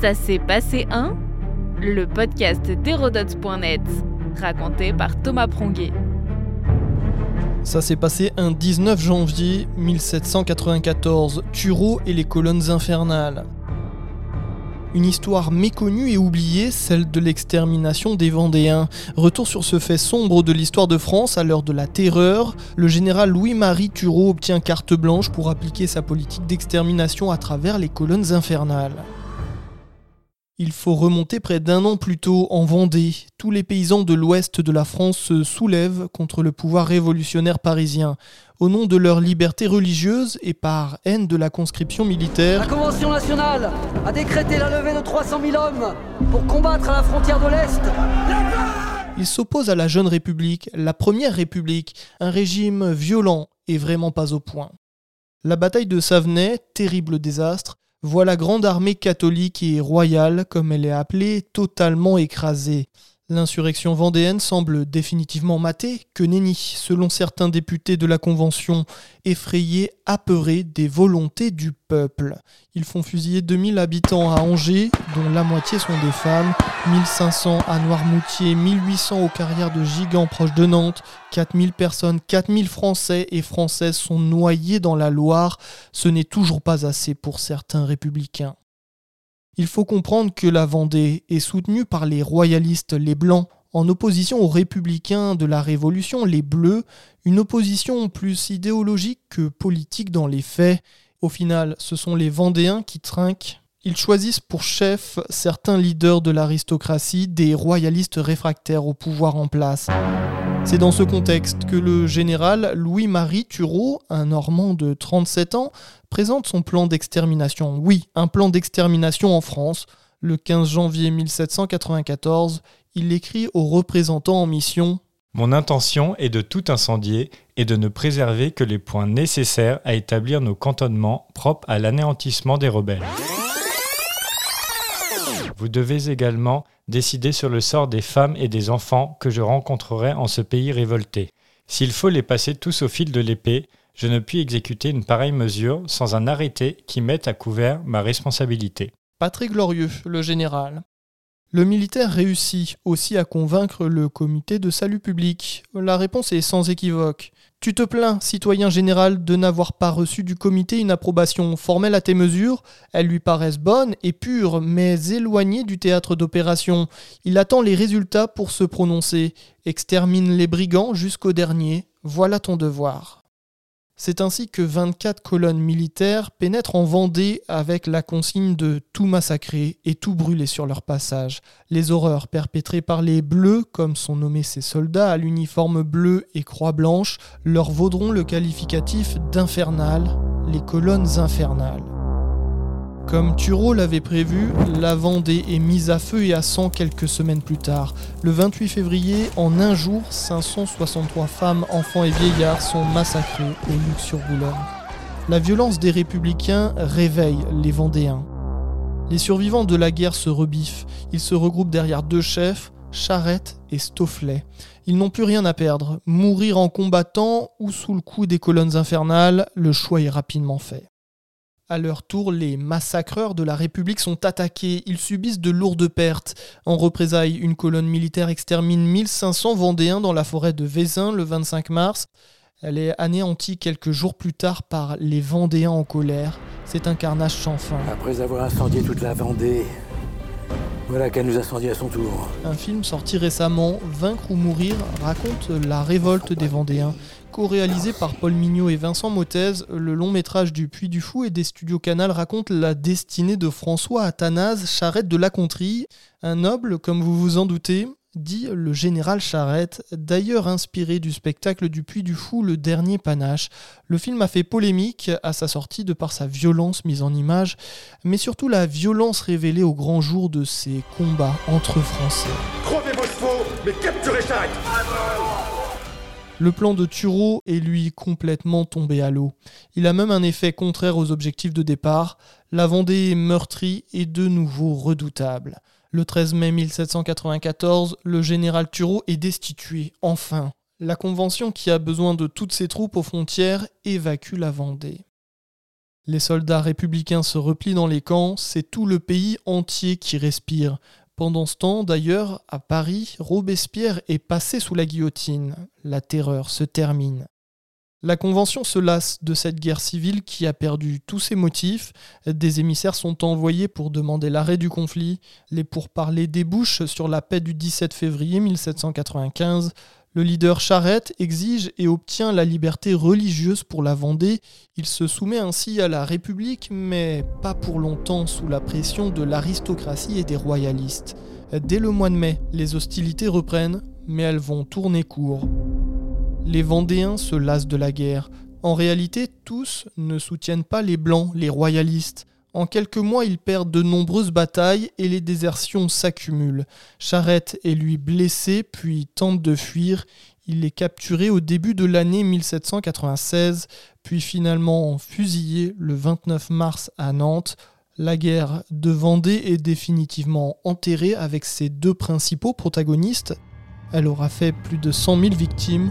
Ça s'est passé un Le podcast d'Hérodote.net, raconté par Thomas Pronguet. Ça s'est passé un 19 janvier 1794, Tureau et les colonnes infernales. Une histoire méconnue et oubliée, celle de l'extermination des Vendéens. Retour sur ce fait sombre de l'histoire de France à l'heure de la terreur, le général Louis-Marie Turreau obtient carte blanche pour appliquer sa politique d'extermination à travers les colonnes infernales. Il faut remonter près d'un an plus tôt en Vendée. Tous les paysans de l'ouest de la France se soulèvent contre le pouvoir révolutionnaire parisien. Au nom de leur liberté religieuse et par haine de la conscription militaire, La Convention nationale a décrété la levée de 300 000 hommes pour combattre à la frontière de l'Est. ils s'opposent à la jeune République, la première République, un régime violent et vraiment pas au point. La bataille de Savenay, terrible désastre, voit la grande armée catholique et royale, comme elle est appelée, totalement écrasée. L'insurrection vendéenne semble définitivement matée, que nenni, selon certains députés de la Convention, effrayés, apeurés des volontés du peuple. Ils font fusiller 2000 habitants à Angers, dont la moitié sont des femmes, 1500 à Noirmoutier, 1800 aux carrières de Gigant proche de Nantes, 4000 personnes, 4000 Français et Françaises sont noyés dans la Loire. Ce n'est toujours pas assez pour certains républicains. Il faut comprendre que la Vendée est soutenue par les royalistes, les Blancs, en opposition aux républicains de la Révolution, les Bleus, une opposition plus idéologique que politique dans les faits. Au final, ce sont les Vendéens qui trinquent. Ils choisissent pour chef certains leaders de l'aristocratie, des royalistes réfractaires au pouvoir en place. C'est dans ce contexte que le général Louis-Marie Turreau, un Normand de 37 ans, présente son plan d'extermination. Oui, un plan d'extermination en France. Le 15 janvier 1794, il écrit aux représentants en mission Mon intention est de tout incendier et de ne préserver que les points nécessaires à établir nos cantonnements propres à l'anéantissement des rebelles. Vous devez également décider sur le sort des femmes et des enfants que je rencontrerai en ce pays révolté. S'il faut les passer tous au fil de l'épée, je ne puis exécuter une pareille mesure sans un arrêté qui mette à couvert ma responsabilité. Pas très glorieux, le général. Le militaire réussit aussi à convaincre le comité de salut public. La réponse est sans équivoque. Tu te plains, citoyen général, de n'avoir pas reçu du comité une approbation formelle à tes mesures. Elles lui paraissent bonnes et pures, mais éloignées du théâtre d'opération. Il attend les résultats pour se prononcer. Extermine les brigands jusqu'au dernier. Voilà ton devoir. C'est ainsi que 24 colonnes militaires pénètrent en Vendée avec la consigne de tout massacrer et tout brûler sur leur passage. Les horreurs perpétrées par les Bleus, comme sont nommés ces soldats à l'uniforme bleu et croix blanche, leur vaudront le qualificatif d'infernal, les colonnes infernales. Comme Turreau l'avait prévu, la Vendée est mise à feu et à sang quelques semaines plus tard. Le 28 février, en un jour, 563 femmes, enfants et vieillards sont massacrés au Luc-sur-Boulogne. La violence des républicains réveille les Vendéens. Les survivants de la guerre se rebiffent. Ils se regroupent derrière deux chefs, Charette et Stofflet. Ils n'ont plus rien à perdre. Mourir en combattant ou sous le coup des colonnes infernales, le choix est rapidement fait. À leur tour, les massacreurs de la République sont attaqués. Ils subissent de lourdes pertes. En représailles, une colonne militaire extermine 1500 Vendéens dans la forêt de Vézin le 25 mars. Elle est anéantie quelques jours plus tard par les Vendéens en colère. C'est un carnage sans fin. Après avoir incendié toute la Vendée, voilà qu'elle nous incendie à son tour. Un film sorti récemment, Vaincre ou mourir, raconte la révolte des Vendéens. Co-réalisé par Paul Mignot et Vincent Mottez, le long métrage du Puy du Fou et des studios Canal raconte la destinée de François Athanase Charrette de la Contrie, un noble, comme vous vous en doutez, dit le général Charrette, d'ailleurs inspiré du spectacle du Puy du Fou Le Dernier Panache. Le film a fait polémique à sa sortie de par sa violence mise en image, mais surtout la violence révélée au grand jour de ces combats entre Français. Crevez vos chevaux, mais capturez Charrette Le plan de Tureau est lui complètement tombé à l'eau. Il a même un effet contraire aux objectifs de départ. La Vendée est meurtrie et de nouveau redoutable. Le 13 mai 1794, le général Turreau est destitué, enfin. La Convention qui a besoin de toutes ses troupes aux frontières évacue la Vendée. Les soldats républicains se replient dans les camps, c'est tout le pays entier qui respire. Pendant ce temps, d'ailleurs, à Paris, Robespierre est passé sous la guillotine. La terreur se termine. La Convention se lasse de cette guerre civile qui a perdu tous ses motifs. Des émissaires sont envoyés pour demander l'arrêt du conflit. Les pourparlers débouchent sur la paix du 17 février 1795. Le leader Charette exige et obtient la liberté religieuse pour la Vendée. Il se soumet ainsi à la République, mais pas pour longtemps sous la pression de l'aristocratie et des royalistes. Dès le mois de mai, les hostilités reprennent, mais elles vont tourner court les Vendéens se lassent de la guerre. En réalité, tous ne soutiennent pas les Blancs, les royalistes. En quelques mois, ils perdent de nombreuses batailles et les désertions s'accumulent. Charette est lui blessé, puis tente de fuir. Il est capturé au début de l'année 1796, puis finalement fusillé le 29 mars à Nantes. La guerre de Vendée est définitivement enterrée avec ses deux principaux protagonistes. Elle aura fait plus de 100 000 victimes,